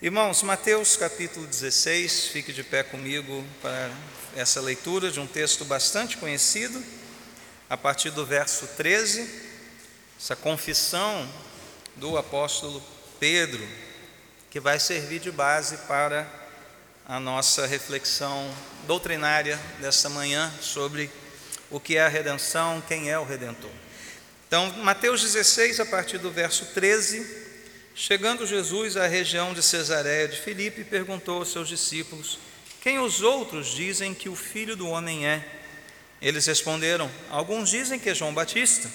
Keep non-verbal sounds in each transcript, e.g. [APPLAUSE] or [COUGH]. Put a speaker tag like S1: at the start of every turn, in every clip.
S1: Irmãos, Mateus capítulo 16, fique de pé comigo para essa leitura de um texto bastante conhecido, a partir do verso 13, essa confissão do apóstolo Pedro, que vai servir de base para a nossa reflexão doutrinária desta manhã sobre o que é a redenção, quem é o redentor. Então, Mateus 16, a partir do verso 13, chegando Jesus à região de Cesareia de Filipe, perguntou aos seus discípulos: Quem os outros dizem que o filho do homem é? Eles responderam: Alguns dizem que é João Batista,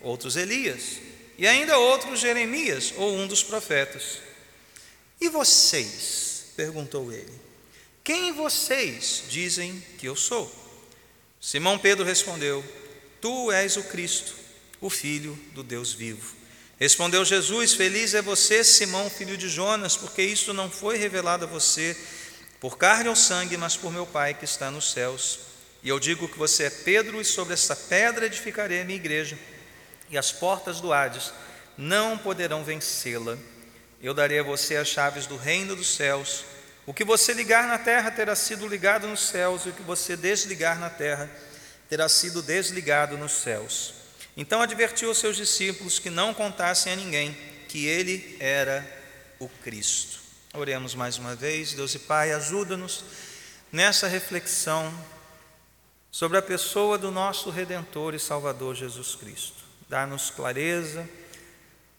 S1: outros Elias, e ainda outros Jeremias ou um dos profetas. E vocês? perguntou ele. Quem vocês dizem que eu sou? Simão Pedro respondeu: Tu és o Cristo, o Filho do Deus vivo. Respondeu Jesus: Feliz é você, Simão, filho de Jonas, porque isto não foi revelado a você por carne ou sangue, mas por meu Pai que está nos céus. E eu digo que você é Pedro, e sobre esta pedra edificarei a minha igreja, e as portas do Hades não poderão vencê-la. Eu darei a você as chaves do reino dos céus. O que você ligar na terra terá sido ligado nos céus, e o que você desligar na terra terá sido desligado nos céus. Então advertiu os seus discípulos que não contassem a ninguém que ele era o Cristo. Oremos mais uma vez, Deus e Pai, ajuda-nos nessa reflexão sobre a pessoa do nosso Redentor e Salvador Jesus Cristo. Dá-nos clareza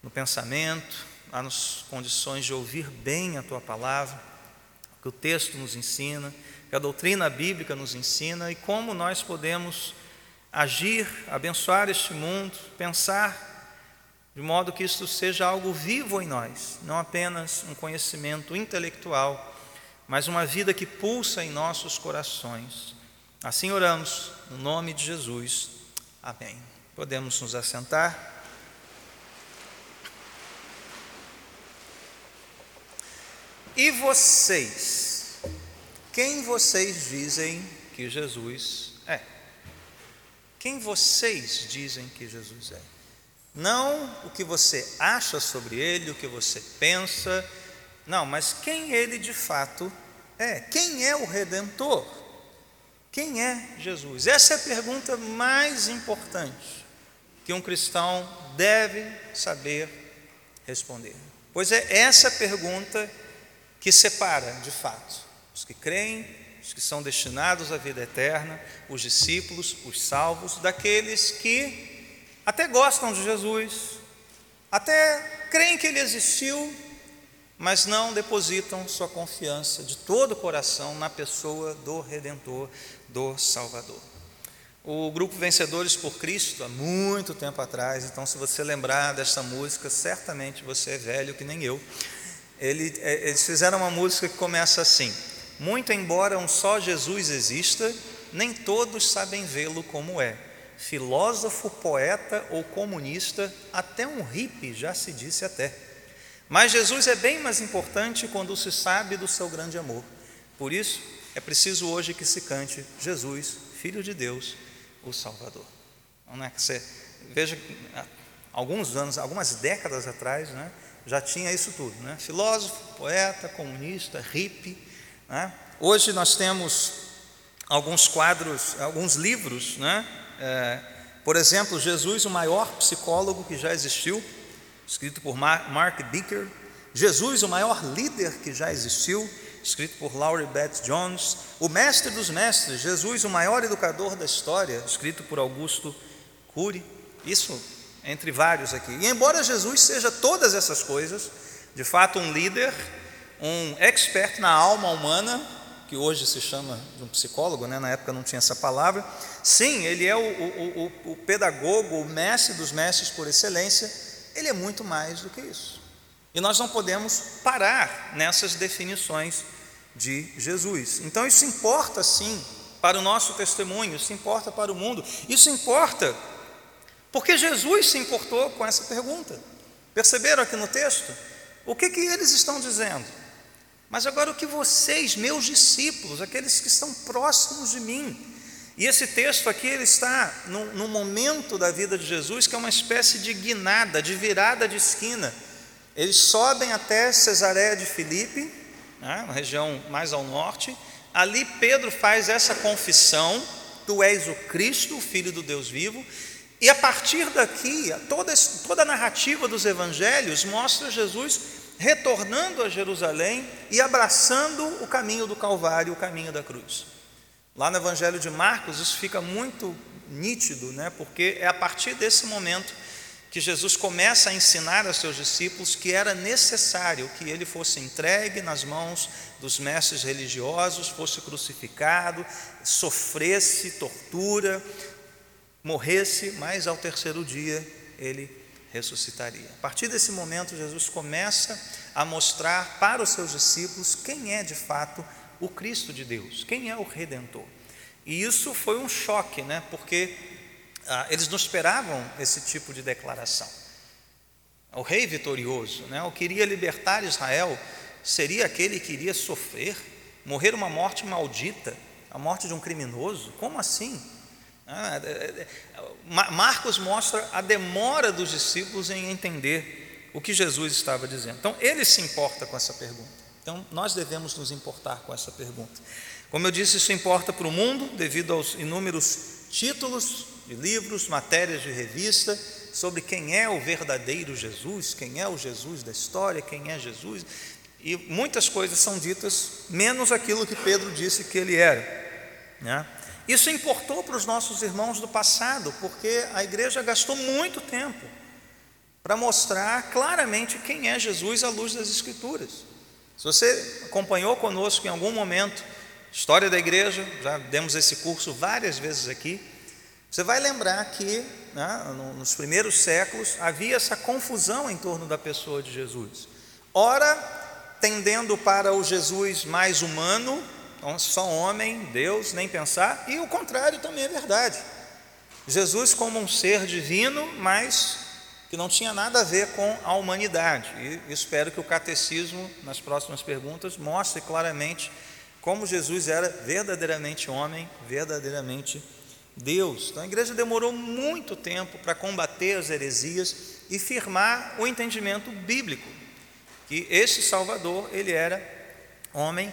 S1: no pensamento, dá-nos condições de ouvir bem a tua palavra, que o texto nos ensina, que a doutrina bíblica nos ensina e como nós podemos agir, abençoar este mundo, pensar de modo que isto seja algo vivo em nós, não apenas um conhecimento intelectual, mas uma vida que pulsa em nossos corações. Assim oramos, no nome de Jesus. Amém. Podemos nos assentar. E vocês? Quem vocês dizem que Jesus? Quem vocês dizem que Jesus é? Não o que você acha sobre ele, o que você pensa, não, mas quem ele de fato é. Quem é o redentor? Quem é Jesus? Essa é a pergunta mais importante que um cristão deve saber responder. Pois é essa pergunta que separa, de fato, os que creem os que são destinados à vida eterna, os discípulos, os salvos, daqueles que até gostam de Jesus, até creem que ele existiu, mas não depositam sua confiança de todo o coração na pessoa do Redentor, do Salvador. O grupo Vencedores por Cristo, há muito tempo atrás, então se você lembrar desta música, certamente você é velho que nem eu. É, eles fizeram uma música que começa assim: muito embora um só Jesus exista, nem todos sabem vê-lo como é. Filósofo, poeta ou comunista, até um hippie já se disse até. Mas Jesus é bem mais importante quando se sabe do seu grande amor. Por isso, é preciso hoje que se cante Jesus, Filho de Deus, o Salvador. Não é que você veja alguns anos, algumas décadas atrás, né, já tinha isso tudo, né? Filósofo, poeta, comunista, hippie, né? Hoje nós temos alguns quadros, alguns livros, né? É, por exemplo, Jesus, o maior psicólogo que já existiu, escrito por Mark Bicker. Jesus, o maior líder que já existiu, escrito por Laurie Beth Jones. O mestre dos mestres, Jesus, o maior educador da história, escrito por Augusto Cury. Isso entre vários aqui. E embora Jesus seja todas essas coisas, de fato um líder, um expert na alma humana, que hoje se chama de um psicólogo, né? na época não tinha essa palavra. Sim, ele é o, o, o, o pedagogo, o mestre dos mestres por excelência, ele é muito mais do que isso. E nós não podemos parar nessas definições de Jesus. Então isso importa sim para o nosso testemunho, isso importa para o mundo, isso importa porque Jesus se importou com essa pergunta. Perceberam aqui no texto? O que, que eles estão dizendo? Mas agora o que vocês, meus discípulos, aqueles que estão próximos de mim, e esse texto aqui ele está no, momento da vida de Jesus que é uma espécie de guinada, de virada de esquina. Eles sobem até Cesareia de Filipe, né, uma região mais ao norte. Ali Pedro faz essa confissão: Tu és o Cristo, o Filho do Deus vivo. E a partir daqui, toda, toda a narrativa dos evangelhos mostra Jesus retornando a Jerusalém e abraçando o caminho do Calvário, o caminho da cruz. Lá no Evangelho de Marcos, isso fica muito nítido, né? porque é a partir desse momento que Jesus começa a ensinar aos seus discípulos que era necessário que ele fosse entregue nas mãos dos mestres religiosos, fosse crucificado, sofresse tortura, morresse, mas ao terceiro dia ele ressuscitaria. A partir desse momento, Jesus começa a mostrar para os seus discípulos quem é de fato o Cristo de Deus, quem é o Redentor. E isso foi um choque, né? porque ah, eles não esperavam esse tipo de declaração. O rei vitorioso, né? o que iria libertar Israel, seria aquele que iria sofrer, morrer uma morte maldita, a morte de um criminoso? Como assim? Ah, é, é, é, Marcos mostra a demora dos discípulos em entender o que Jesus estava dizendo. Então, ele se importa com essa pergunta. Então, nós devemos nos importar com essa pergunta. Como eu disse, isso importa para o mundo, devido aos inúmeros títulos de livros, matérias de revista sobre quem é o verdadeiro Jesus, quem é o Jesus da história, quem é Jesus. E muitas coisas são ditas, menos aquilo que Pedro disse que ele era. Né? Isso importou para os nossos irmãos do passado, porque a igreja gastou muito tempo para mostrar claramente quem é Jesus à luz das Escrituras. Se você acompanhou conosco em algum momento História da igreja, já demos esse curso várias vezes aqui. Você vai lembrar que né, nos primeiros séculos havia essa confusão em torno da pessoa de Jesus. Ora, tendendo para o Jesus mais humano, só homem, Deus, nem pensar, e o contrário também é verdade. Jesus como um ser divino, mas que não tinha nada a ver com a humanidade. E espero que o catecismo, nas próximas perguntas, mostre claramente como Jesus era verdadeiramente homem, verdadeiramente Deus. Então a igreja demorou muito tempo para combater as heresias e firmar o entendimento bíblico que este Salvador, ele era homem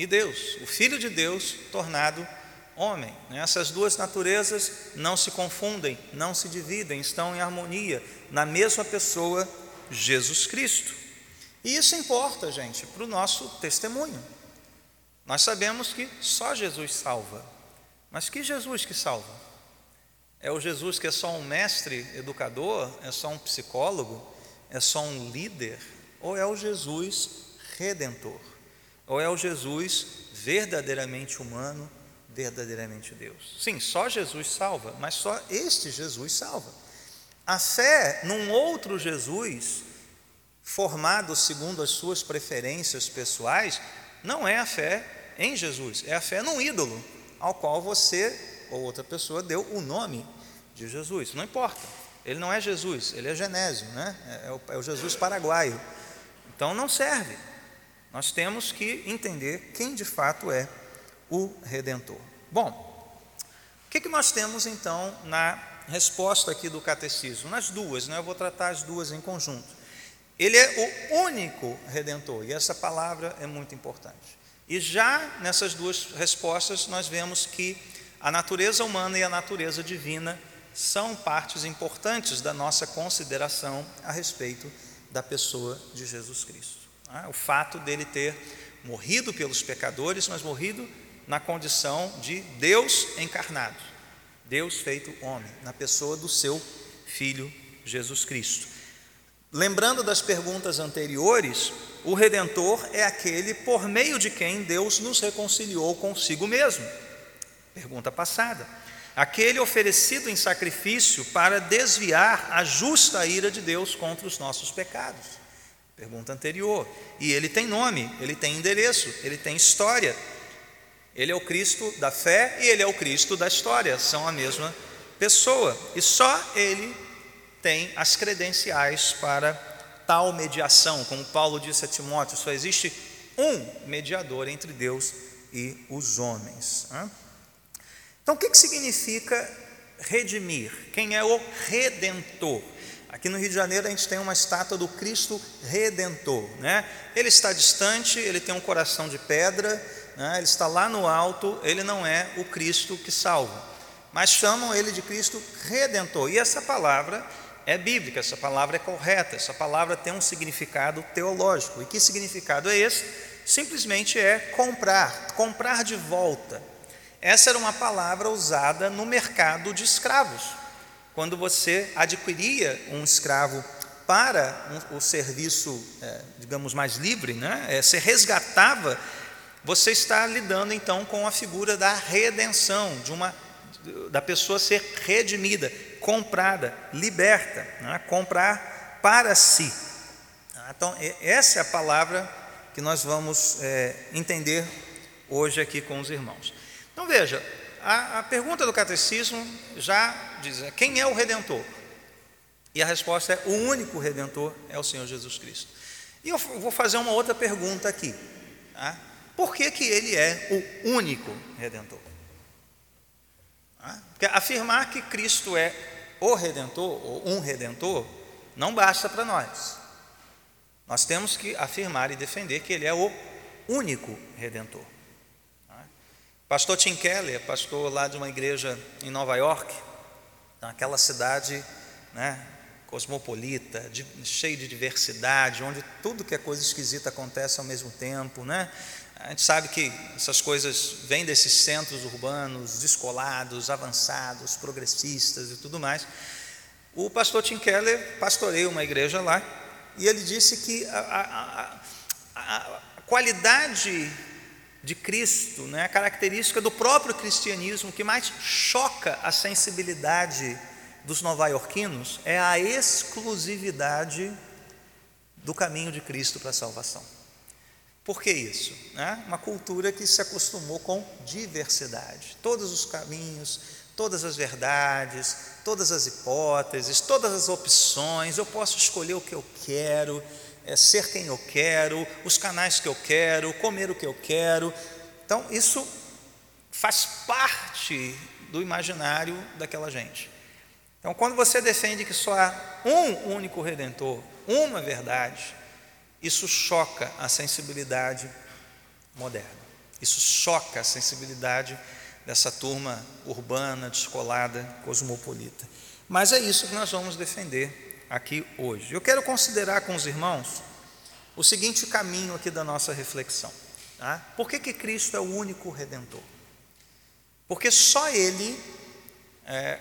S1: e Deus, o filho de Deus tornado homem. Essas duas naturezas não se confundem, não se dividem, estão em harmonia na mesma pessoa, Jesus Cristo. E isso importa, gente, para o nosso testemunho. Nós sabemos que só Jesus salva. Mas que Jesus que salva? É o Jesus que é só um mestre educador? É só um psicólogo? É só um líder? Ou é o Jesus redentor? Ou é o Jesus verdadeiramente humano, verdadeiramente Deus? Sim, só Jesus salva, mas só este Jesus salva. A fé num outro Jesus, formado segundo as suas preferências pessoais, não é a fé em Jesus, é a fé num ídolo, ao qual você ou outra pessoa deu o nome de Jesus. Não importa, ele não é Jesus, ele é Genésio, né? é, é, o, é o Jesus paraguaio. Então não serve. Nós temos que entender quem de fato é o Redentor. Bom, o que, que nós temos então na resposta aqui do catecismo? Nas duas, né? eu vou tratar as duas em conjunto. Ele é o único redentor, e essa palavra é muito importante. E já nessas duas respostas, nós vemos que a natureza humana e a natureza divina são partes importantes da nossa consideração a respeito da pessoa de Jesus Cristo. Ah, o fato dele ter morrido pelos pecadores, mas morrido na condição de Deus encarnado, Deus feito homem, na pessoa do seu Filho Jesus Cristo. Lembrando das perguntas anteriores, o redentor é aquele por meio de quem Deus nos reconciliou consigo mesmo. Pergunta passada. Aquele oferecido em sacrifício para desviar a justa ira de Deus contra os nossos pecados. Pergunta anterior. E ele tem nome, ele tem endereço, ele tem história. Ele é o Cristo da fé e ele é o Cristo da história, são a mesma pessoa. E só ele tem as credenciais para tal mediação, como Paulo disse a Timóteo, só existe um mediador entre Deus e os homens. Então, o que significa redimir? Quem é o redentor? Aqui no Rio de Janeiro a gente tem uma estátua do Cristo Redentor, né? Ele está distante, ele tem um coração de pedra, né? ele está lá no alto, ele não é o Cristo que salva, mas chamam ele de Cristo Redentor. E essa palavra é bíblica, essa palavra é correta, essa palavra tem um significado teológico. E que significado é esse? Simplesmente é comprar, comprar de volta. Essa era uma palavra usada no mercado de escravos. Quando você adquiria um escravo para um, o serviço, é, digamos, mais livre, né? É, você resgatava, você está lidando então com a figura da redenção, de uma da pessoa ser redimida, comprada, liberta, né? comprar para si. Então, essa é a palavra que nós vamos é, entender hoje aqui com os irmãos. Então, veja, a, a pergunta do catecismo já diz: é, quem é o redentor? E a resposta é: o único redentor é o Senhor Jesus Cristo. E eu vou fazer uma outra pergunta aqui: tá? por que, que ele é o único redentor? Porque afirmar que Cristo é o redentor, ou um redentor, não basta para nós. Nós temos que afirmar e defender que ele é o único redentor. Pastor Tim Keller, pastor lá de uma igreja em Nova York, naquela cidade né, cosmopolita, de, cheia de diversidade, onde tudo que é coisa esquisita acontece ao mesmo tempo, né? A gente sabe que essas coisas vêm desses centros urbanos descolados, avançados, progressistas e tudo mais. O pastor Tim Keller pastoreia uma igreja lá e ele disse que a, a, a, a qualidade de Cristo, né, a característica do próprio cristianismo que mais choca a sensibilidade dos nova-iorquinos é a exclusividade do caminho de Cristo para a salvação. Por que isso? Né? Uma cultura que se acostumou com diversidade, todos os caminhos, todas as verdades, todas as hipóteses, todas as opções, eu posso escolher o que eu quero, é, ser quem eu quero, os canais que eu quero, comer o que eu quero. Então, isso faz parte do imaginário daquela gente. Então, quando você defende que só há um único redentor, uma verdade, isso choca a sensibilidade moderna. Isso choca a sensibilidade dessa turma urbana, descolada, cosmopolita. Mas é isso que nós vamos defender aqui hoje. Eu quero considerar com os irmãos o seguinte caminho aqui da nossa reflexão. Tá? Por que, que Cristo é o único redentor? Porque só Ele é,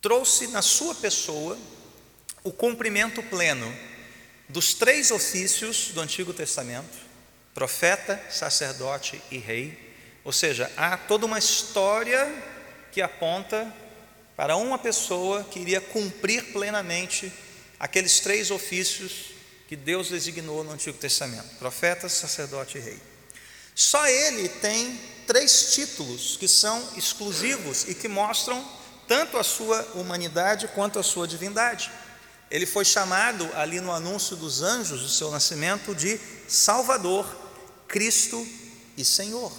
S1: trouxe na sua pessoa o cumprimento pleno dos três ofícios do Antigo Testamento: profeta, sacerdote e rei. Ou seja, há toda uma história que aponta para uma pessoa que iria cumprir plenamente aqueles três ofícios que Deus designou no Antigo Testamento: profeta, sacerdote e rei. Só ele tem três títulos que são exclusivos e que mostram tanto a sua humanidade quanto a sua divindade. Ele foi chamado ali no anúncio dos anjos do seu nascimento de Salvador, Cristo e Senhor.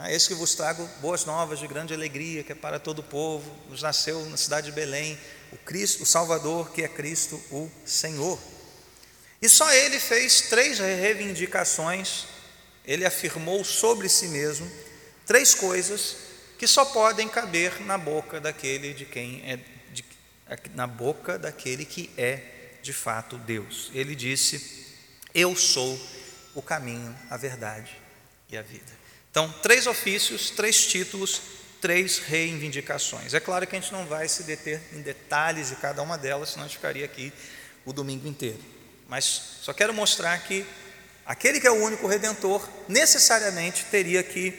S1: Ah, esse que vos trago boas novas de grande alegria, que é para todo o povo, nos nasceu na cidade de Belém, o Cristo, o Salvador, que é Cristo, o Senhor. E só ele fez três reivindicações, ele afirmou sobre si mesmo três coisas que só podem caber na boca daquele de quem é na boca daquele que é de fato Deus. Ele disse: Eu sou o caminho, a verdade e a vida. Então, três ofícios, três títulos, três reivindicações. É claro que a gente não vai se deter em detalhes de cada uma delas, senão a gente ficaria aqui o domingo inteiro. Mas só quero mostrar que aquele que é o único redentor necessariamente teria que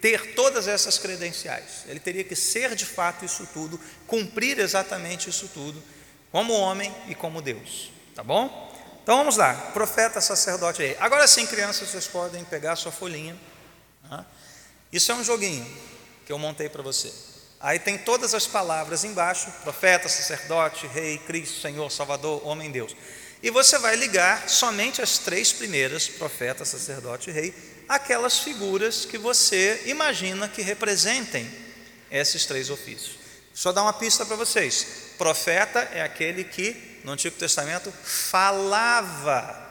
S1: ter todas essas credenciais. Ele teria que ser de fato isso tudo, cumprir exatamente isso tudo, como homem e como Deus. Tá bom? Então vamos lá, profeta, sacerdote aí. Agora sim, crianças, vocês podem pegar a sua folhinha. Isso é um joguinho que eu montei para você. Aí tem todas as palavras embaixo: profeta, sacerdote, rei, Cristo, Senhor, Salvador, homem, Deus. E você vai ligar somente as três primeiras, profeta, sacerdote rei, aquelas figuras que você imagina que representem esses três ofícios. Eu dar uma pista para vocês. Profeta é aquele que, no Antigo Testamento, falava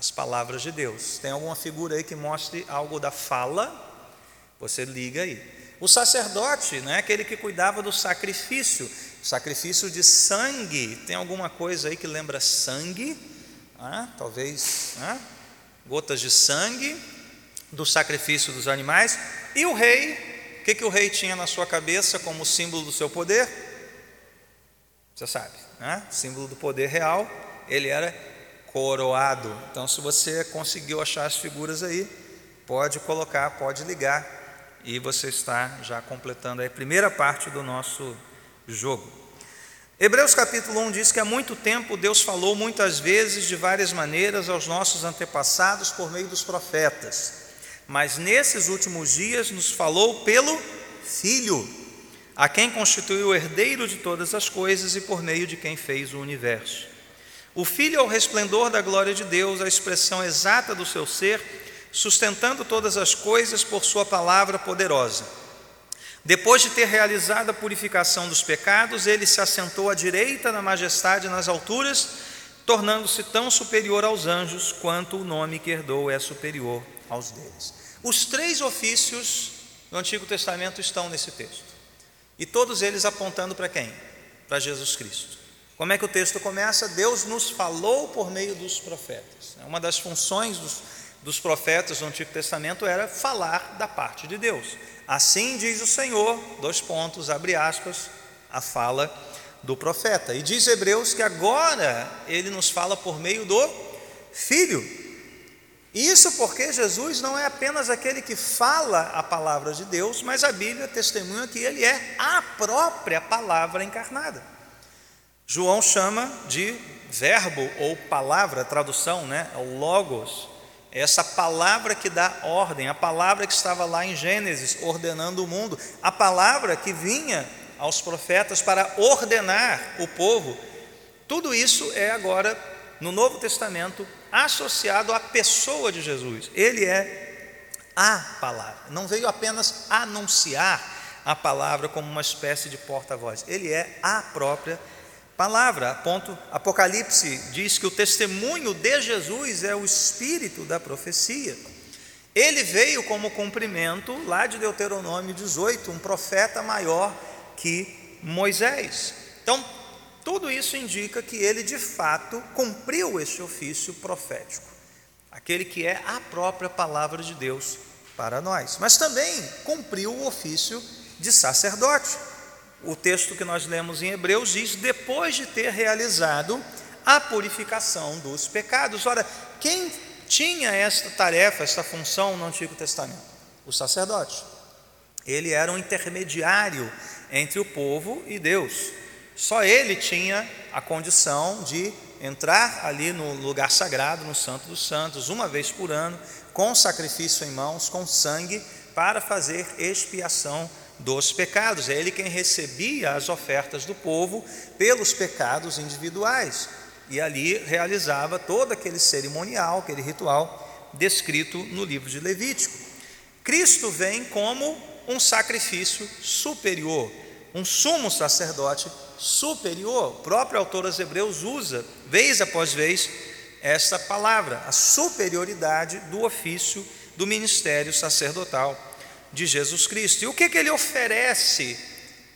S1: as palavras de Deus. Tem alguma figura aí que mostre algo da fala? Você liga aí. O sacerdote, né, aquele que cuidava do sacrifício, sacrifício de sangue. Tem alguma coisa aí que lembra sangue? Ah, talvez ah, gotas de sangue do sacrifício dos animais. E o rei o que, que o rei tinha na sua cabeça como símbolo do seu poder? Você sabe, né? símbolo do poder real, ele era coroado. Então, se você conseguiu achar as figuras aí, pode colocar, pode ligar, e você está já completando a primeira parte do nosso jogo. Hebreus capítulo 1 diz que há muito tempo Deus falou muitas vezes, de várias maneiras, aos nossos antepassados por meio dos profetas mas nesses últimos dias nos falou pelo Filho, a quem constituiu o herdeiro de todas as coisas e por meio de quem fez o universo. O Filho é o resplendor da glória de Deus, a expressão exata do seu ser, sustentando todas as coisas por Sua palavra poderosa. Depois de ter realizado a purificação dos pecados, ele se assentou à direita na majestade nas alturas, tornando-se tão superior aos anjos quanto o nome que herdou é superior aos deles. Os três ofícios do Antigo Testamento estão nesse texto. E todos eles apontando para quem? Para Jesus Cristo. Como é que o texto começa? Deus nos falou por meio dos profetas. Uma das funções dos, dos profetas do Antigo Testamento era falar da parte de Deus. Assim diz o Senhor, dois pontos, abre aspas, a fala do profeta. E diz Hebreus que agora ele nos fala por meio do Filho, isso porque Jesus não é apenas aquele que fala a palavra de Deus, mas a Bíblia testemunha que ele é a própria palavra encarnada. João chama de verbo ou palavra, tradução, né? O logos. Essa palavra que dá ordem, a palavra que estava lá em Gênesis ordenando o mundo, a palavra que vinha aos profetas para ordenar o povo. Tudo isso é agora no Novo Testamento associado à pessoa de Jesus. Ele é a palavra. Não veio apenas anunciar a palavra como uma espécie de porta-voz. Ele é a própria palavra. Ponto. Apocalipse diz que o testemunho de Jesus é o espírito da profecia. Ele veio como cumprimento lá de Deuteronômio 18, um profeta maior que Moisés. Então, tudo isso indica que ele de fato cumpriu esse ofício profético, aquele que é a própria palavra de Deus para nós, mas também cumpriu o ofício de sacerdote. O texto que nós lemos em Hebreus diz: depois de ter realizado a purificação dos pecados. Ora, quem tinha esta tarefa, esta função no Antigo Testamento? O sacerdote. Ele era um intermediário entre o povo e Deus. Só ele tinha a condição de entrar ali no lugar sagrado, no Santo dos Santos, uma vez por ano, com sacrifício em mãos, com sangue, para fazer expiação dos pecados. É ele quem recebia as ofertas do povo pelos pecados individuais. E ali realizava todo aquele cerimonial, aquele ritual descrito no livro de Levítico. Cristo vem como um sacrifício superior, um sumo sacerdote superior. O próprio autor aos Hebreus usa, vez após vez, essa palavra, a superioridade do ofício do ministério sacerdotal de Jesus Cristo. E o que, que ele oferece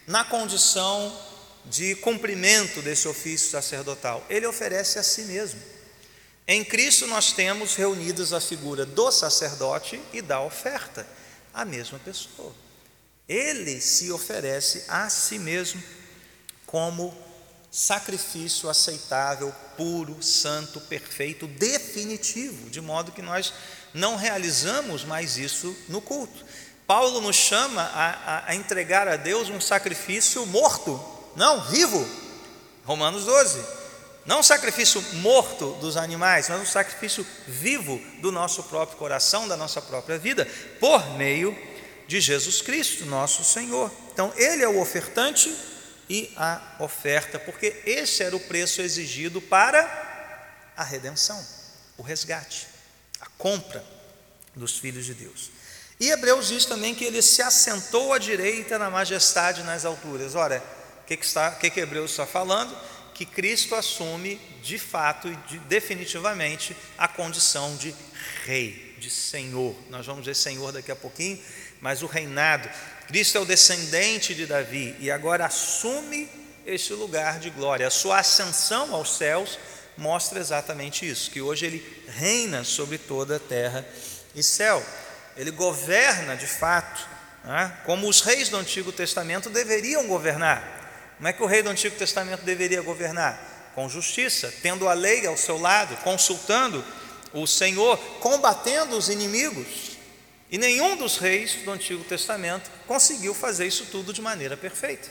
S1: na condição de cumprimento desse ofício sacerdotal? Ele oferece a si mesmo. Em Cristo nós temos reunidas a figura do sacerdote e da oferta, a mesma pessoa. Ele se oferece a si mesmo como sacrifício aceitável, puro, santo, perfeito, definitivo, de modo que nós não realizamos mais isso no culto. Paulo nos chama a, a, a entregar a Deus um sacrifício morto, não, vivo. Romanos 12. Não um sacrifício morto dos animais, mas um sacrifício vivo do nosso próprio coração, da nossa própria vida, por meio de Jesus Cristo, nosso Senhor. Então, Ele é o ofertante e a oferta, porque esse era o preço exigido para a redenção, o resgate, a compra dos filhos de Deus. E Hebreus diz também que ele se assentou à direita na majestade nas alturas. Ora, O que, que, que, que Hebreus está falando? Que Cristo assume de fato e de, definitivamente a condição de rei, de senhor. Nós vamos ver senhor daqui a pouquinho, mas o reinado. Cristo é o descendente de Davi e agora assume este lugar de glória. A sua ascensão aos céus mostra exatamente isso, que hoje ele reina sobre toda a terra e céu. Ele governa de fato, né? como os reis do Antigo Testamento deveriam governar. Como é que o rei do Antigo Testamento deveria governar? Com justiça, tendo a lei ao seu lado, consultando o Senhor, combatendo os inimigos. E nenhum dos reis do Antigo Testamento conseguiu fazer isso tudo de maneira perfeita.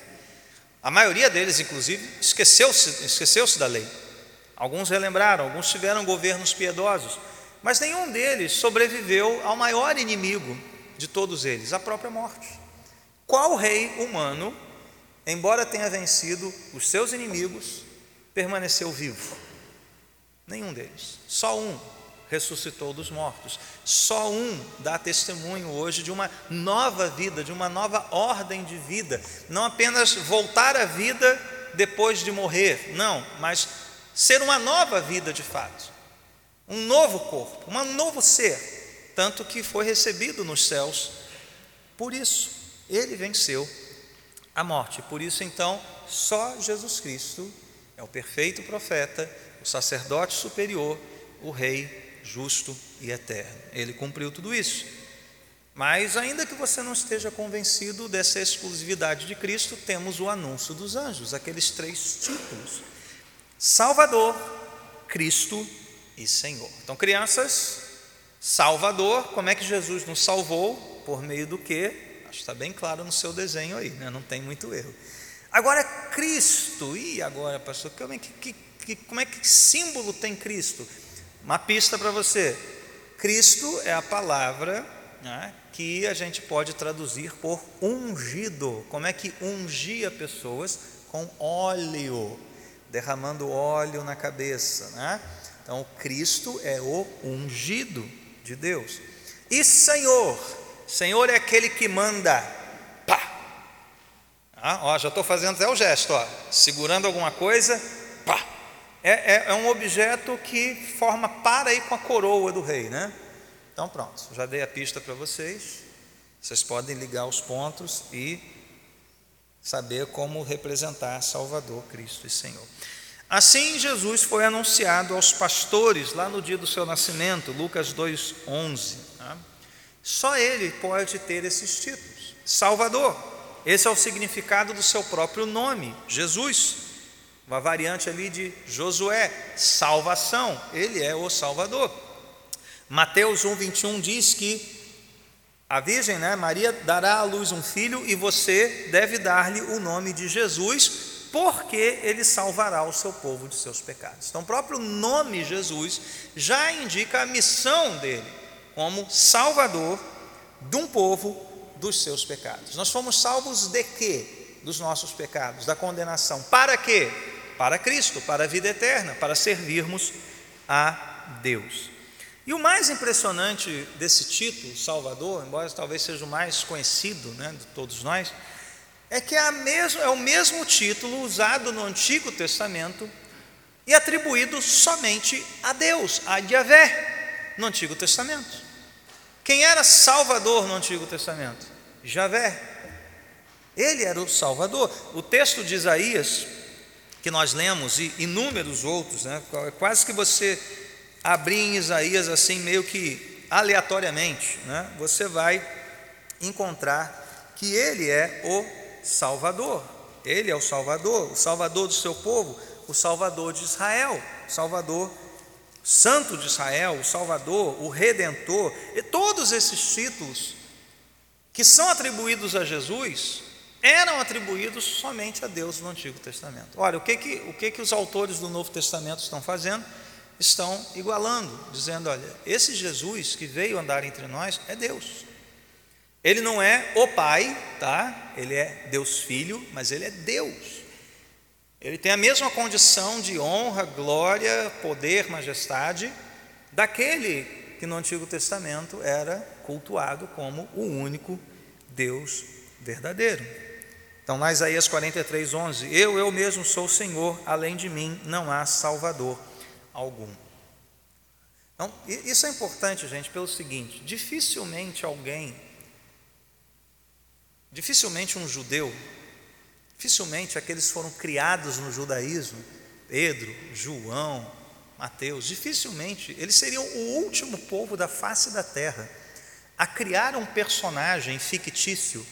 S1: A maioria deles, inclusive, esqueceu-se esqueceu da lei. Alguns relembraram, alguns tiveram governos piedosos, mas nenhum deles sobreviveu ao maior inimigo de todos eles, a própria morte. Qual rei humano, embora tenha vencido os seus inimigos, permaneceu vivo? Nenhum deles. Só um, ressuscitou dos mortos. Só um dá testemunho hoje de uma nova vida, de uma nova ordem de vida, não apenas voltar à vida depois de morrer, não, mas ser uma nova vida de fato, um novo corpo, um novo ser, tanto que foi recebido nos céus. Por isso, ele venceu a morte. Por isso, então, só Jesus Cristo é o perfeito profeta, o sacerdote superior, o rei justo e eterno. Ele cumpriu tudo isso. Mas, ainda que você não esteja convencido dessa exclusividade de Cristo, temos o anúncio dos anjos, aqueles três títulos: Salvador, Cristo e Senhor. Então, crianças, Salvador, como é que Jesus nos salvou? Por meio do que? Acho que está bem claro no seu desenho aí, né? não tem muito erro. Agora, Cristo, e agora, pastor, como é que, que, como é que símbolo tem Cristo? Uma pista para você: Cristo é a palavra né, que a gente pode traduzir por ungido. Como é que ungia pessoas? Com óleo, derramando óleo na cabeça. Né? Então, Cristo é o ungido de Deus. E Senhor, Senhor é aquele que manda. Pá! Ah, ó, já estou fazendo até o gesto, ó, segurando alguma coisa, pá! é, é, é um objeto que forma para aí com a coroa do rei, né? Então pronto, já dei a pista para vocês. Vocês podem ligar os pontos e saber como representar Salvador, Cristo e Senhor. Assim Jesus foi anunciado aos pastores lá no dia do seu nascimento, Lucas 2:11. Tá? Só ele pode ter esses títulos. Salvador. Esse é o significado do seu próprio nome, Jesus. Uma variante ali de Josué, salvação, ele é o Salvador. Mateus 1, 21 diz que a Virgem, né, Maria, dará à luz um filho e você deve dar-lhe o nome de Jesus, porque ele salvará o seu povo de seus pecados. Então, o próprio nome Jesus já indica a missão dele como Salvador de um povo dos seus pecados. Nós fomos salvos de quê? Dos nossos pecados, da condenação. Para quê? para Cristo, para a vida eterna, para servirmos a Deus. E o mais impressionante desse título, Salvador, embora talvez seja o mais conhecido né, de todos nós, é que é, mesmo, é o mesmo título usado no Antigo Testamento e atribuído somente a Deus, a Yahvé, no Antigo Testamento. Quem era Salvador no Antigo Testamento? Javé. Ele era o Salvador. O texto de Isaías, que nós lemos e inúmeros outros, né? quase que você abrir em Isaías assim, meio que aleatoriamente, né? você vai encontrar que Ele é o Salvador, Ele é o Salvador, o Salvador do seu povo, o Salvador de Israel, Salvador Santo de Israel, o Salvador, o Redentor, e todos esses títulos que são atribuídos a Jesus eram atribuídos somente a Deus no Antigo Testamento. Olha, o que que, o que, que os autores do Novo Testamento estão fazendo? Estão igualando, dizendo: olha, esse Jesus que veio andar entre nós é Deus. Ele não é o Pai, tá? Ele é Deus Filho, mas ele é Deus. Ele tem a mesma condição de honra, glória, poder, majestade daquele que no Antigo Testamento era cultuado como o único Deus verdadeiro. Então, na Isaías 43, 11: Eu, eu mesmo sou o Senhor, além de mim não há Salvador algum. Então, isso é importante, gente, pelo seguinte: dificilmente alguém, dificilmente um judeu, dificilmente aqueles foram criados no judaísmo, Pedro, João, Mateus, dificilmente eles seriam o último povo da face da terra a criar um personagem fictício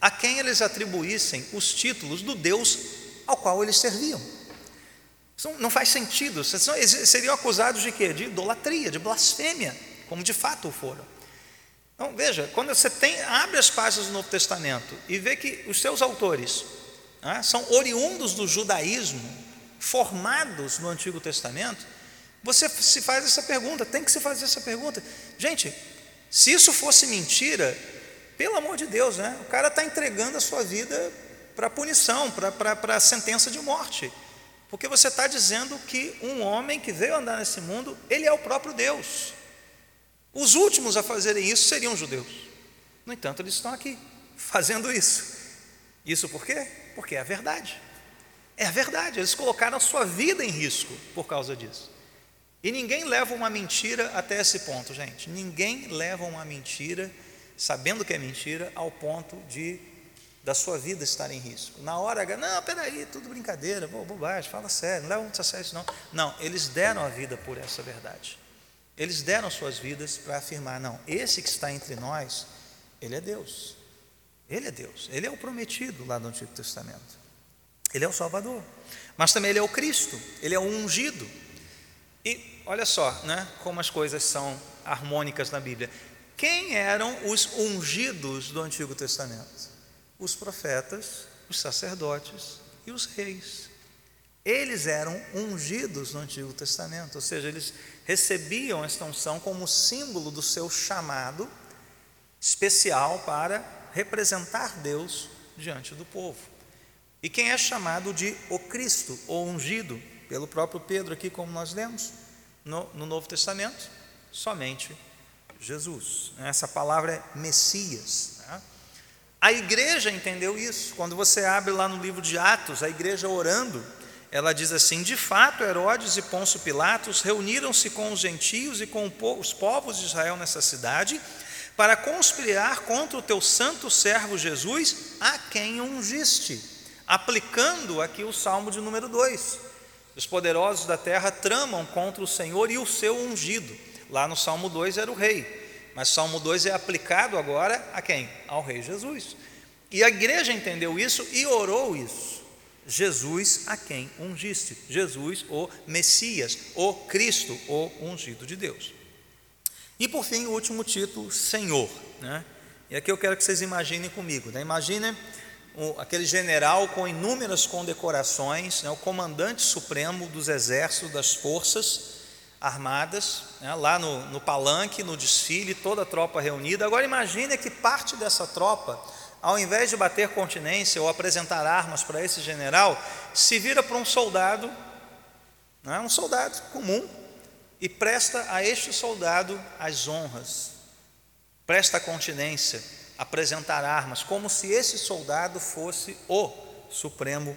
S1: a quem eles atribuíssem os títulos do Deus ao qual eles serviam. Isso não faz sentido. Seriam acusados de quê? De idolatria, de blasfêmia, como de fato foram. Então, veja, quando você tem, abre as páginas do Novo Testamento e vê que os seus autores né, são oriundos do judaísmo, formados no Antigo Testamento, você se faz essa pergunta, tem que se fazer essa pergunta. Gente, se isso fosse mentira, pelo amor de Deus, né? o cara está entregando a sua vida para punição, para a sentença de morte. Porque você está dizendo que um homem que veio andar nesse mundo, ele é o próprio Deus. Os últimos a fazerem isso seriam os judeus. No entanto, eles estão aqui, fazendo isso. Isso por quê? Porque é a verdade. É a verdade, eles colocaram a sua vida em risco por causa disso. E ninguém leva uma mentira até esse ponto, gente. Ninguém leva uma mentira, sabendo que é mentira, ao ponto de da sua vida estar em risco. Na hora, não, peraí, tudo brincadeira, bobagem, fala sério, não leva muito a sério isso não. Não, eles deram a vida por essa verdade. Eles deram suas vidas para afirmar, não, esse que está entre nós, ele é Deus. Ele é Deus, ele é o prometido lá no Antigo Testamento. Ele é o Salvador. Mas também ele é o Cristo, ele é o ungido. E olha só, né, como as coisas são harmônicas na Bíblia. Quem eram os ungidos do Antigo Testamento? os profetas, os sacerdotes e os reis. Eles eram ungidos no Antigo Testamento, ou seja, eles recebiam esta unção como símbolo do seu chamado especial para representar Deus diante do povo. E quem é chamado de o Cristo, ou ungido, pelo próprio Pedro, aqui, como nós lemos no, no Novo Testamento, somente Jesus. Essa palavra é Messias. A igreja entendeu isso. Quando você abre lá no livro de Atos, a igreja orando, ela diz assim: De fato, Herodes e Pôncio Pilatos reuniram-se com os gentios e com os povos de Israel nessa cidade para conspirar contra o teu santo servo Jesus, a quem ungiste. Aplicando aqui o salmo de número 2. Os poderosos da terra tramam contra o Senhor e o seu ungido. Lá no salmo 2 era o rei. Mas Salmo 2 é aplicado agora a quem? Ao Rei Jesus. E a igreja entendeu isso e orou isso. Jesus a quem ungiste. Jesus, o Messias, o Cristo, o ungido de Deus. E por fim, o último título, Senhor. Né? E aqui eu quero que vocês imaginem comigo. Né? Imaginem aquele general com inúmeras condecorações, né? o comandante supremo dos exércitos, das forças armadas, né, lá no, no palanque, no desfile, toda a tropa reunida. Agora imagine que parte dessa tropa, ao invés de bater continência ou apresentar armas para esse general, se vira para um soldado, né, um soldado comum, e presta a este soldado as honras, presta continência, apresentar armas, como se esse soldado fosse o supremo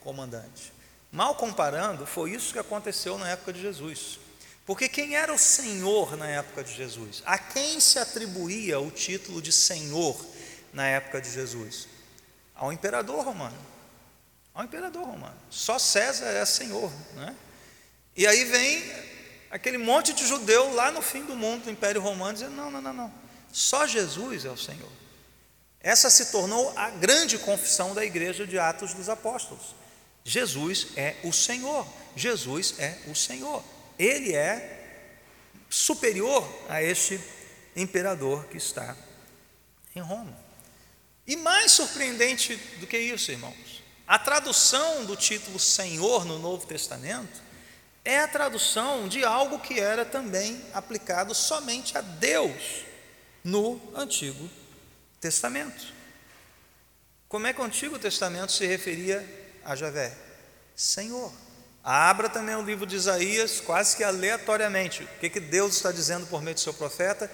S1: comandante. Mal comparando, foi isso que aconteceu na época de Jesus. Porque quem era o Senhor na época de Jesus? A quem se atribuía o título de Senhor na época de Jesus? Ao imperador romano. Ao imperador romano. Só César é Senhor. Né? E aí vem aquele monte de judeu lá no fim do mundo do Império Romano dizendo: não, não, não, não. Só Jesus é o Senhor. Essa se tornou a grande confissão da igreja de Atos dos Apóstolos. Jesus é o Senhor. Jesus é o Senhor ele é superior a este imperador que está em Roma. E mais surpreendente do que isso, irmãos, a tradução do título Senhor no Novo Testamento é a tradução de algo que era também aplicado somente a Deus no Antigo Testamento. Como é que o Antigo Testamento se referia a Javé? Senhor. Abra também o livro de Isaías, quase que aleatoriamente. O que, que Deus está dizendo por meio do seu profeta?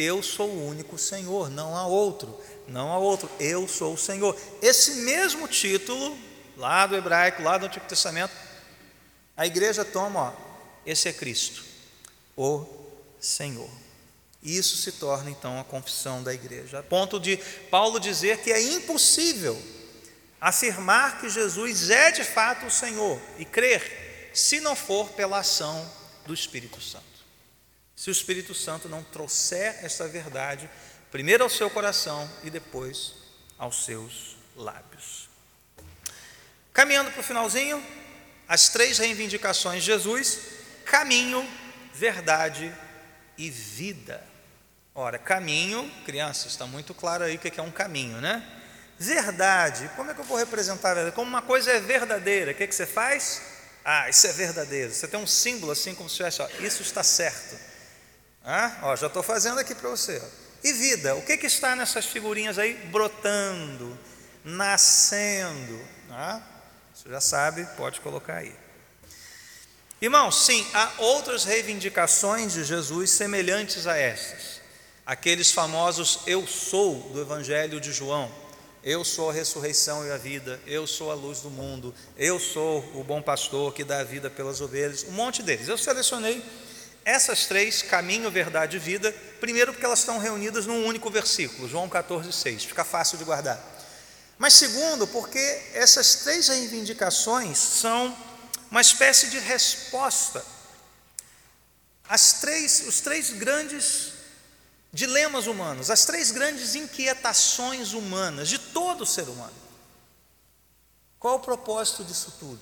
S1: Eu sou o único Senhor, não há outro, não há outro, eu sou o Senhor. Esse mesmo título, lá do hebraico, lá do Antigo Testamento, a igreja toma, ó, esse é Cristo, o Senhor. Isso se torna então a confissão da igreja, a ponto de Paulo dizer que é impossível afirmar que Jesus é de fato o Senhor e crer, se não for pela ação do Espírito Santo. Se o Espírito Santo não trouxer essa verdade, primeiro ao seu coração e depois aos seus lábios. Caminhando para o finalzinho, as três reivindicações de Jesus: caminho, verdade e vida. Ora, caminho, crianças, está muito claro aí o que é um caminho, né? Verdade, como é que eu vou representar a verdade? Como uma coisa é verdadeira, o que, é que você faz? Ah, isso é verdadeiro. Você tem um símbolo assim, como se tivesse, ó, isso está certo. Ah, ó, já estou fazendo aqui para você. E vida, o que, que está nessas figurinhas aí? Brotando, nascendo. Ah, você já sabe, pode colocar aí. Irmãos, sim, há outras reivindicações de Jesus semelhantes a essas. Aqueles famosos eu sou do Evangelho de João. Eu sou a ressurreição e a vida, eu sou a luz do mundo, eu sou o bom pastor que dá a vida pelas ovelhas, um monte deles. Eu selecionei essas três, caminho, verdade e vida, primeiro porque elas estão reunidas num único versículo, João 14, 6, fica fácil de guardar. Mas segundo, porque essas três reivindicações são uma espécie de resposta às três, os três grandes dilemas humanos, as três grandes inquietações humanas de todo ser humano. Qual o propósito disso tudo?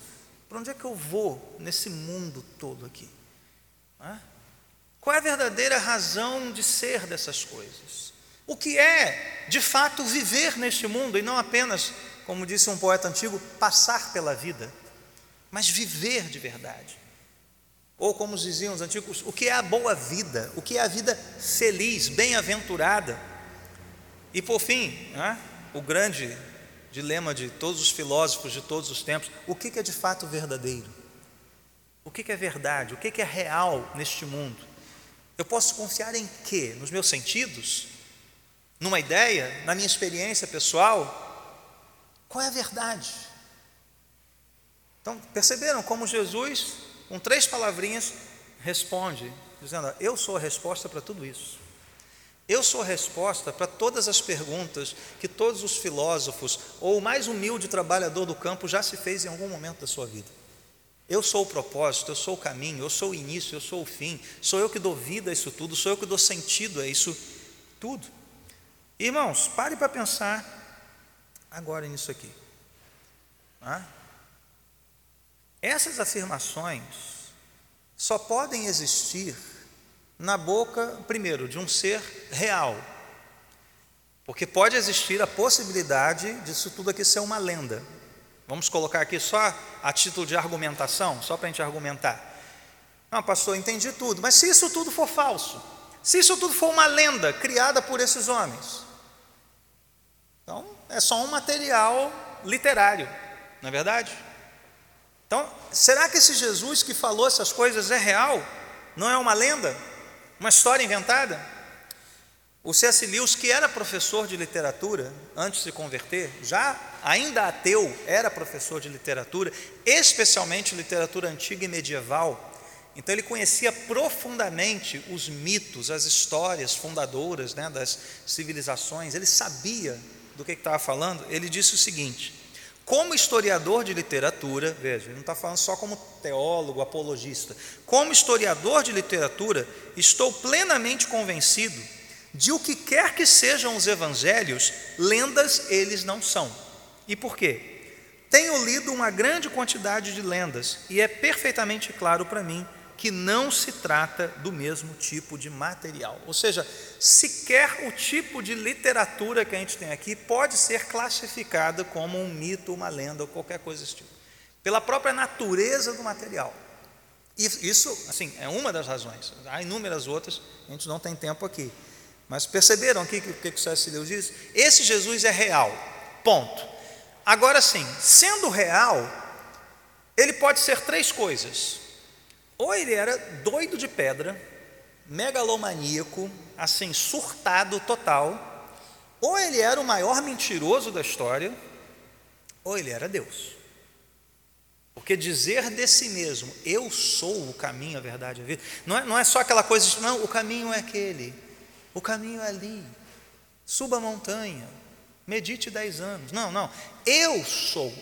S1: Para onde é que eu vou nesse mundo todo aqui? Qual é a verdadeira razão de ser dessas coisas? O que é, de fato, viver neste mundo e não apenas, como disse um poeta antigo, passar pela vida, mas viver de verdade. Ou como diziam os antigos, o que é a boa vida, o que é a vida feliz, bem-aventurada. E por fim, né, o grande dilema de todos os filósofos de todos os tempos: o que é de fato verdadeiro? O que é verdade? O que é real neste mundo? Eu posso confiar em quê? Nos meus sentidos? Numa ideia? Na minha experiência pessoal? Qual é a verdade? Então, perceberam como Jesus, com três palavrinhas, responde, dizendo: Eu sou a resposta para tudo isso. Eu sou a resposta para todas as perguntas que todos os filósofos ou o mais humilde trabalhador do campo já se fez em algum momento da sua vida. Eu sou o propósito, eu sou o caminho, eu sou o início, eu sou o fim, sou eu que dou vida a isso tudo, sou eu que dou sentido a isso tudo. Irmãos, pare para pensar agora nisso aqui. Ah? Essas afirmações só podem existir na boca, primeiro, de um ser real, porque pode existir a possibilidade disso tudo aqui ser uma lenda, Vamos colocar aqui só a título de argumentação, só para a gente argumentar. Não, pastor, entendi tudo, mas se isso tudo for falso, se isso tudo for uma lenda criada por esses homens, então é só um material literário, não é verdade? Então, será que esse Jesus que falou essas coisas é real? Não é uma lenda? Uma história inventada? O C.S. Lewis, que era professor de literatura antes de se converter, já ainda ateu, era professor de literatura, especialmente literatura antiga e medieval. Então ele conhecia profundamente os mitos, as histórias fundadoras né, das civilizações. Ele sabia do que estava falando. Ele disse o seguinte: como historiador de literatura, veja, ele não está falando só como teólogo, apologista. Como historiador de literatura, estou plenamente convencido de o que quer que sejam os evangelhos, lendas eles não são. E por quê? Tenho lido uma grande quantidade de lendas e é perfeitamente claro para mim que não se trata do mesmo tipo de material. Ou seja, sequer o tipo de literatura que a gente tem aqui pode ser classificada como um mito, uma lenda ou qualquer coisa desse tipo, pela própria natureza do material. Isso, assim, é uma das razões. Há inúmeras outras, a gente não tem tempo aqui. Mas perceberam aqui o que o C.S. Deus diz? Esse Jesus é real, ponto. Agora sim, sendo real, ele pode ser três coisas. Ou ele era doido de pedra, megalomaníaco, assim, surtado total, ou ele era o maior mentiroso da história, ou ele era Deus. Porque dizer de si mesmo, eu sou o caminho, a verdade a vida, não é, não é só aquela coisa de, não, o caminho é aquele, o caminho é ali, suba a montanha, medite dez anos. Não, não, eu sou,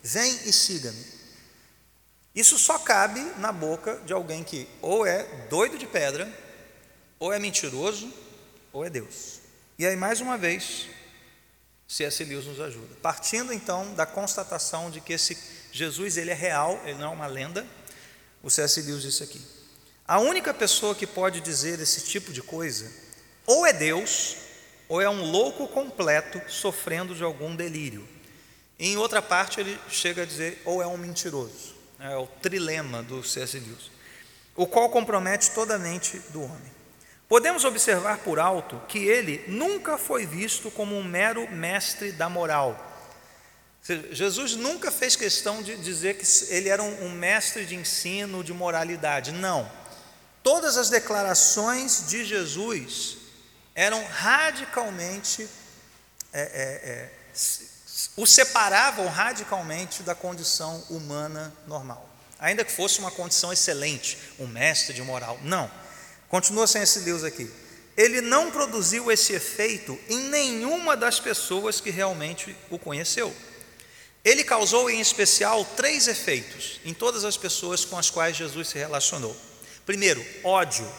S1: vem e siga-me. Isso só cabe na boca de alguém que ou é doido de pedra, ou é mentiroso, ou é Deus. E aí, mais uma vez, C.S. Lewis nos ajuda. Partindo então da constatação de que esse Jesus ele é real, ele não é uma lenda, o C.S. Lewis disse aqui: a única pessoa que pode dizer esse tipo de coisa, ou é Deus, ou é um louco completo sofrendo de algum delírio. em outra parte, ele chega a dizer, ou é um mentiroso. É o trilema do C.S. Lewis, o qual compromete toda a mente do homem. Podemos observar por alto que ele nunca foi visto como um mero mestre da moral. Jesus nunca fez questão de dizer que ele era um, mestre de ensino, de moralidade. Não. Todas as declarações de Jesus eram radicalmente, é, é, é, o separavam radicalmente da condição humana normal. Ainda que fosse uma condição excelente, um mestre de moral. Não. Continua sem esse Deus aqui. Ele não produziu esse efeito em nenhuma das pessoas que realmente o conheceu. Ele causou em especial três efeitos em todas as pessoas com as quais Jesus se relacionou. Primeiro, ódio.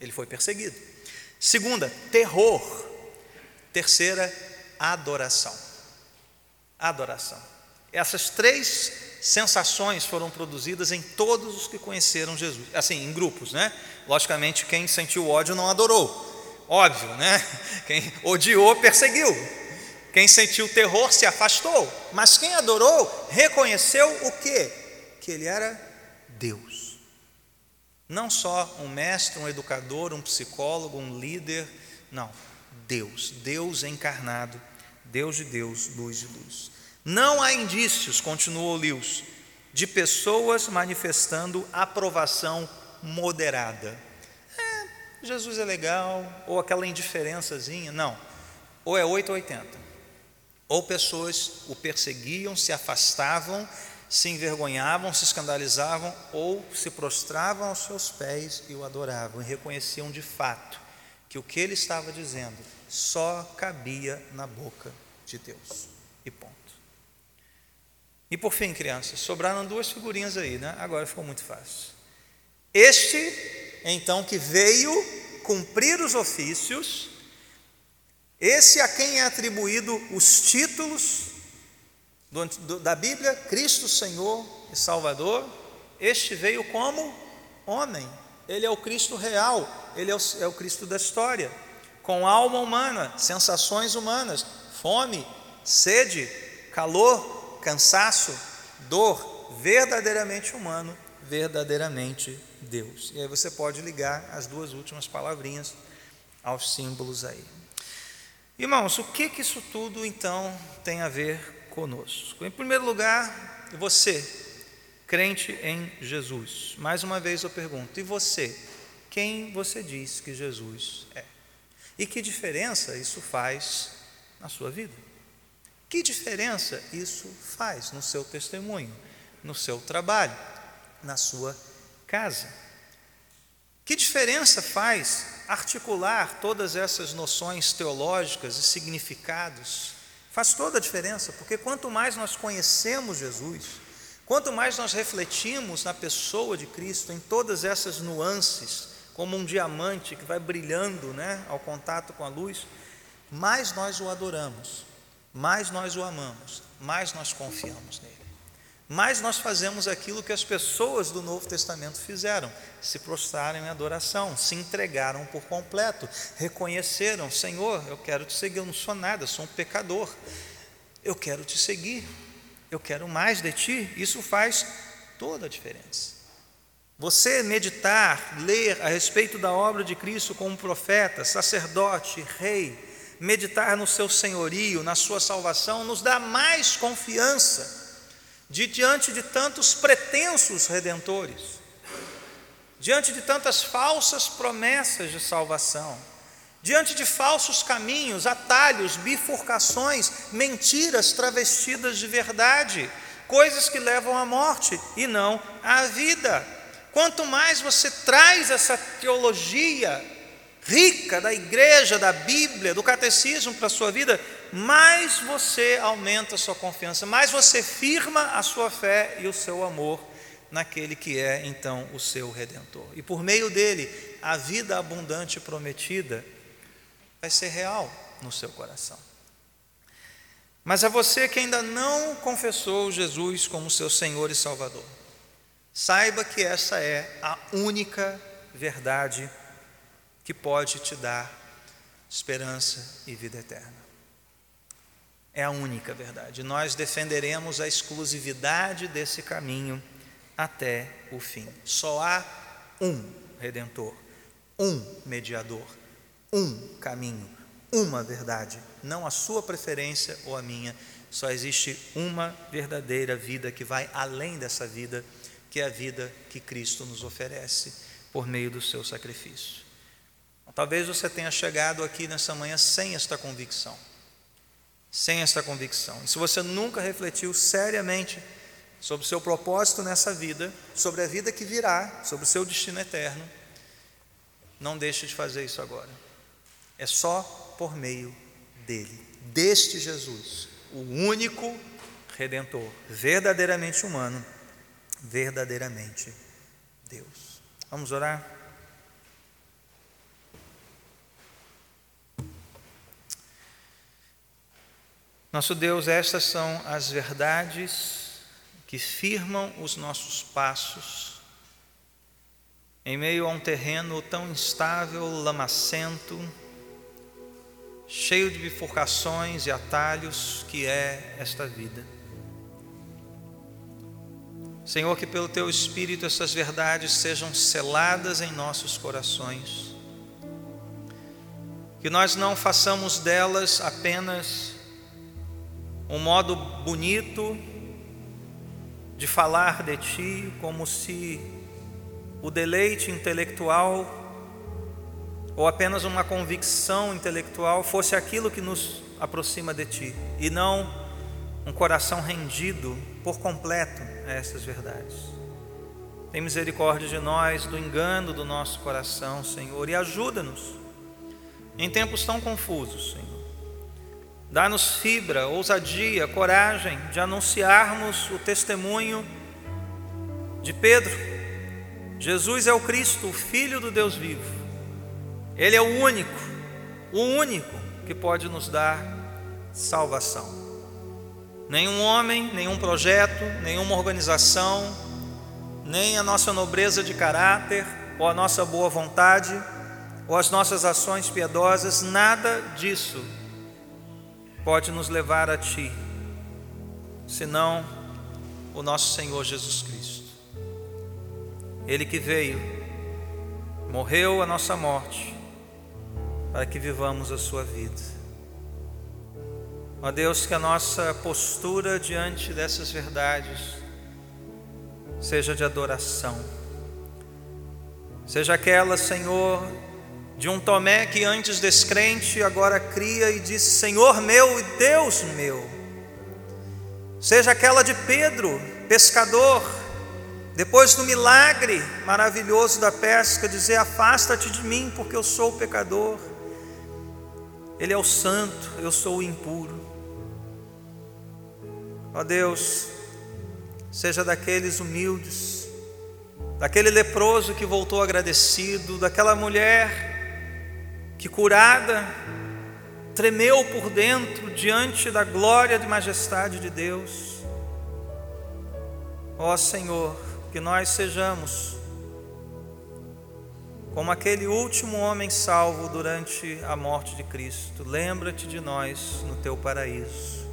S1: Ele foi perseguido. Segunda, terror. Terceira, adoração. Adoração. Essas três sensações foram produzidas em todos os que conheceram Jesus, assim, em grupos, né? Logicamente, quem sentiu ódio não adorou, óbvio, né? [LAUGHS] Quem odiou, perseguiu. Quem sentiu terror se afastou, mas quem adorou reconheceu o que? Que ele era Deus. Não só um mestre, um educador, um psicólogo, um líder, não, Deus, Deus encarnado, Deus de Deus, luz de luz. Não há indícios, continuou Lewis, de pessoas manifestando aprovação moderada. É, Jesus é legal, ou aquela indiferençazinha, não. Ou é 8 ou 80. Ou pessoas o perseguiam, se afastavam, se envergonhavam, se escandalizavam, ou se prostravam aos seus pés e o adoravam, e reconheciam de fato que o que ele estava dizendo só cabia na boca de Deus. E ponto. E por fim, crianças, sobraram duas figurinhas aí, né? Agora ficou muito fácil. Este, então, que veio cumprir os ofícios, esse a quem é atribuído os títulos do, do, da Bíblia, Cristo Senhor e Salvador, este veio como homem, ele é o Cristo real, ele é o, é o Cristo da história, com alma humana, sensações humanas, fome, sede, calor, cansaço, dor, verdadeiramente humano, verdadeiramente Deus. E aí você pode ligar as duas últimas palavrinhas aos símbolos aí. Irmãos, o que, que isso tudo então tem a ver conosco? Em primeiro lugar, você, crente em Jesus. Mais uma vez eu pergunto: e você? Quem você diz que Jesus é? E que diferença isso faz na sua vida? Que diferença isso faz no seu testemunho, no seu trabalho, na sua casa? Que diferença faz articular todas essas noções teológicas e significados? Faz toda a diferença, porque quanto mais nós conhecemos Jesus, quanto mais nós refletimos na pessoa de Cristo, em todas essas nuances, como um diamante que vai brilhando né, ao contato com a luz, mais nós o adoramos mais nós o amamos, mais nós confiamos nele. Mais nós fazemos aquilo que as pessoas do Novo Testamento fizeram: se prostraram em adoração, se entregaram por completo, reconheceram: Senhor, eu quero te seguir, eu não sou nada, sou um pecador, eu quero te seguir, eu quero mais de ti. Isso faz toda a diferença. Você meditar, ler a respeito da obra de Cristo como profeta, sacerdote, rei, meditar no seu senhorio, na sua salvação, nos dá mais confiança de diante de tantos pretensos redentores, diante de tantas falsas promessas de salvação, diante de falsos caminhos, atalhos, bifurcações, mentiras travestidas de verdade, coisas que levam à morte e não à vida. Quanto mais você traz essa teologia rica da igreja, da Bíblia, do catecismo para a sua vida, mais você aumenta a sua confiança, mais você firma a sua fé e o seu amor naquele que é então o seu redentor. E por meio dele, a vida abundante prometida vai ser real no seu coração. Mas a você que ainda não confessou Jesus como seu Senhor e Salvador, saiba que essa é a única verdade que pode te dar esperança e vida eterna. É a única verdade. Nós defenderemos a exclusividade desse caminho até o fim. Só há um redentor, um mediador um caminho, uma verdade, não a sua preferência ou a minha. Só existe uma verdadeira vida que vai além dessa vida, que é a vida que Cristo nos oferece por meio do seu sacrifício. Talvez você tenha chegado aqui nessa manhã sem esta convicção. Sem esta convicção. E se você nunca refletiu seriamente sobre o seu propósito nessa vida, sobre a vida que virá, sobre o seu destino eterno, não deixe de fazer isso agora. É só por meio dele, deste Jesus, o único redentor, verdadeiramente humano, verdadeiramente Deus. Vamos orar? Nosso Deus, estas são as verdades que firmam os nossos passos em meio a um terreno tão instável, lamacento, cheio de bifurcações e atalhos que é esta vida. Senhor, que pelo Teu Espírito essas verdades sejam seladas em nossos corações, que nós não façamos delas apenas um modo bonito de falar de Ti, como se o deleite intelectual ou apenas uma convicção intelectual fosse aquilo que nos aproxima de Ti, e não um coração rendido por completo a essas verdades. Tem misericórdia de nós, do engano do nosso coração, Senhor, e ajuda-nos em tempos tão confusos, Senhor. Dá-nos fibra, ousadia, coragem de anunciarmos o testemunho de Pedro. Jesus é o Cristo, o Filho do Deus vivo ele é o único, o único que pode nos dar salvação. Nenhum homem, nenhum projeto, nenhuma organização, nem a nossa nobreza de caráter, ou a nossa boa vontade, ou as nossas ações piedosas, nada disso pode nos levar a Ti, senão o nosso Senhor Jesus Cristo. Ele que veio, morreu a nossa morte, para que vivamos a sua vida. Ó Deus, que a nossa postura diante dessas verdades seja de adoração, seja aquela, Senhor, de um Tomé que antes descrente agora cria e diz: Senhor meu e Deus meu. Seja aquela de Pedro, pescador, depois do milagre maravilhoso da pesca, dizer: Afasta-te de mim, porque eu sou pecador. Ele é o santo, eu sou o impuro. Ó Deus, seja daqueles humildes, daquele leproso que voltou agradecido, daquela mulher que curada tremeu por dentro diante da glória e majestade de Deus. Ó Senhor, que nós sejamos como aquele último homem salvo durante a morte de Cristo. Lembra-te de nós no teu paraíso.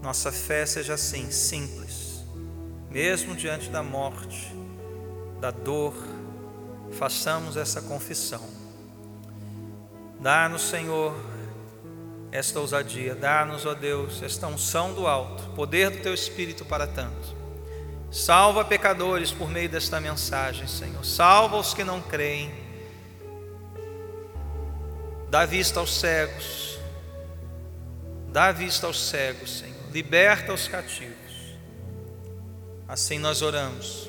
S1: Nossa fé seja assim, simples, mesmo diante da morte, da dor, façamos essa confissão. Dá-nos, Senhor, esta ousadia, dá-nos, ó Deus, esta unção do alto, poder do teu Espírito para tanto Salva pecadores por meio desta mensagem, Senhor. Salva os que não creem. Dá vista aos cegos. Dá vista aos cegos, Senhor. Liberta os cativos. Assim nós oramos.